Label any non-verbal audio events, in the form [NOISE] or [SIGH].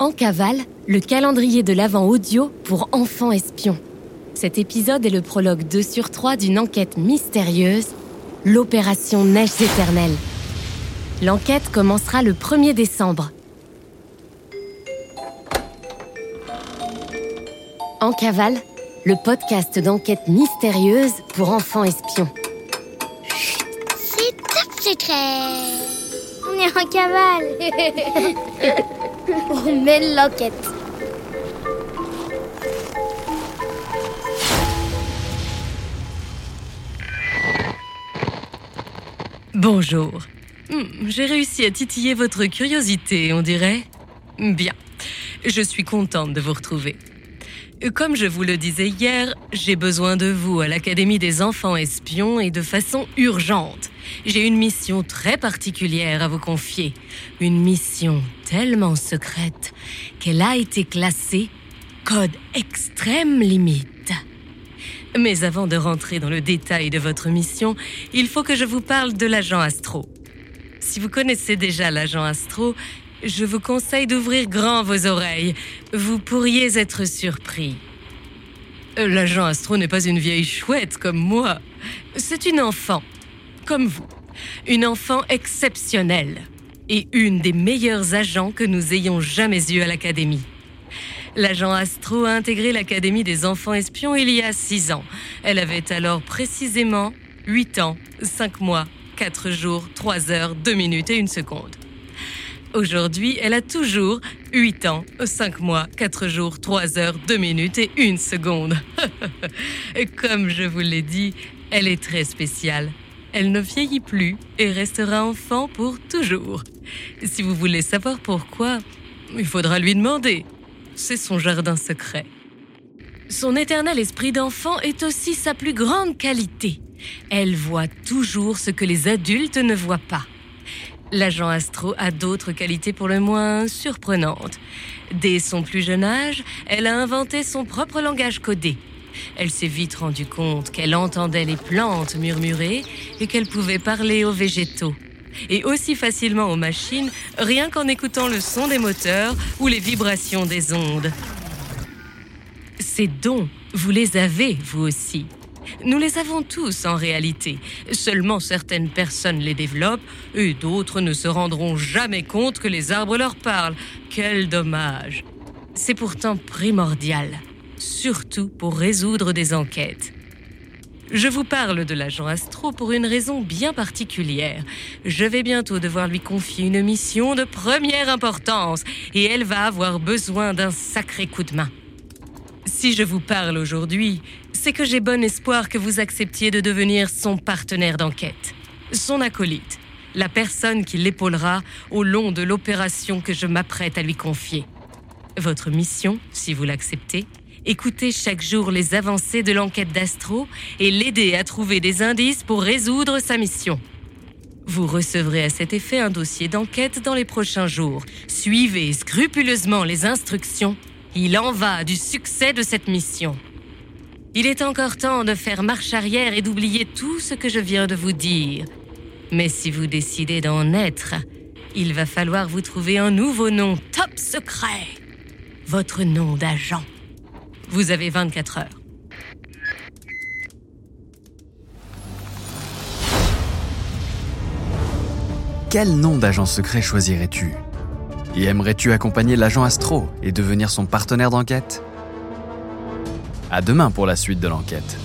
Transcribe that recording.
En cavale, le calendrier de l'Avent audio pour enfants espions. Cet épisode est le prologue 2 sur 3 d'une enquête mystérieuse, l'opération Neige éternelle. L'enquête commencera le 1er décembre. En cavale, le podcast d'enquête mystérieuse pour enfants espions. C'est top secret On est en cavale [LAUGHS] Mène l'enquête Bonjour. Hmm, J'ai réussi à titiller votre curiosité, on dirait. Bien. Je suis contente de vous retrouver. Comme je vous le disais hier, j'ai besoin de vous à l'Académie des enfants espions et de façon urgente. J'ai une mission très particulière à vous confier. Une mission tellement secrète qu'elle a été classée Code extrême limite. Mais avant de rentrer dans le détail de votre mission, il faut que je vous parle de l'agent Astro. Si vous connaissez déjà l'agent Astro, je vous conseille d'ouvrir grand vos oreilles. Vous pourriez être surpris. Euh, L'agent Astro n'est pas une vieille chouette comme moi. C'est une enfant, comme vous. Une enfant exceptionnelle. Et une des meilleurs agents que nous ayons jamais eus à l'Académie. L'agent Astro a intégré l'Académie des enfants espions il y a 6 ans. Elle avait alors précisément 8 ans, 5 mois, 4 jours, 3 heures, 2 minutes et 1 seconde. Aujourd'hui, elle a toujours 8 ans, 5 mois, 4 jours, 3 heures, 2 minutes et 1 seconde. [LAUGHS] Comme je vous l'ai dit, elle est très spéciale. Elle ne vieillit plus et restera enfant pour toujours. Si vous voulez savoir pourquoi, il faudra lui demander. C'est son jardin secret. Son éternel esprit d'enfant est aussi sa plus grande qualité. Elle voit toujours ce que les adultes ne voient pas. L'agent Astro a d'autres qualités pour le moins surprenantes. Dès son plus jeune âge, elle a inventé son propre langage codé. Elle s'est vite rendue compte qu'elle entendait les plantes murmurer et qu'elle pouvait parler aux végétaux. Et aussi facilement aux machines, rien qu'en écoutant le son des moteurs ou les vibrations des ondes. Ces dons, vous les avez, vous aussi. Nous les avons tous en réalité. Seulement certaines personnes les développent et d'autres ne se rendront jamais compte que les arbres leur parlent. Quel dommage. C'est pourtant primordial, surtout pour résoudre des enquêtes. Je vous parle de l'agent Astro pour une raison bien particulière. Je vais bientôt devoir lui confier une mission de première importance et elle va avoir besoin d'un sacré coup de main. Si je vous parle aujourd'hui, c'est que j'ai bon espoir que vous acceptiez de devenir son partenaire d'enquête, son acolyte, la personne qui l'épaulera au long de l'opération que je m'apprête à lui confier. Votre mission, si vous l'acceptez, écouter chaque jour les avancées de l'enquête d'Astro et l'aider à trouver des indices pour résoudre sa mission. Vous recevrez à cet effet un dossier d'enquête dans les prochains jours. Suivez scrupuleusement les instructions. Il en va du succès de cette mission. Il est encore temps de faire marche arrière et d'oublier tout ce que je viens de vous dire. Mais si vous décidez d'en être, il va falloir vous trouver un nouveau nom top secret. Votre nom d'agent. Vous avez 24 heures. Quel nom d'agent secret choisirais-tu? Et aimerais-tu accompagner l'agent Astro et devenir son partenaire d'enquête? À demain pour la suite de l'enquête.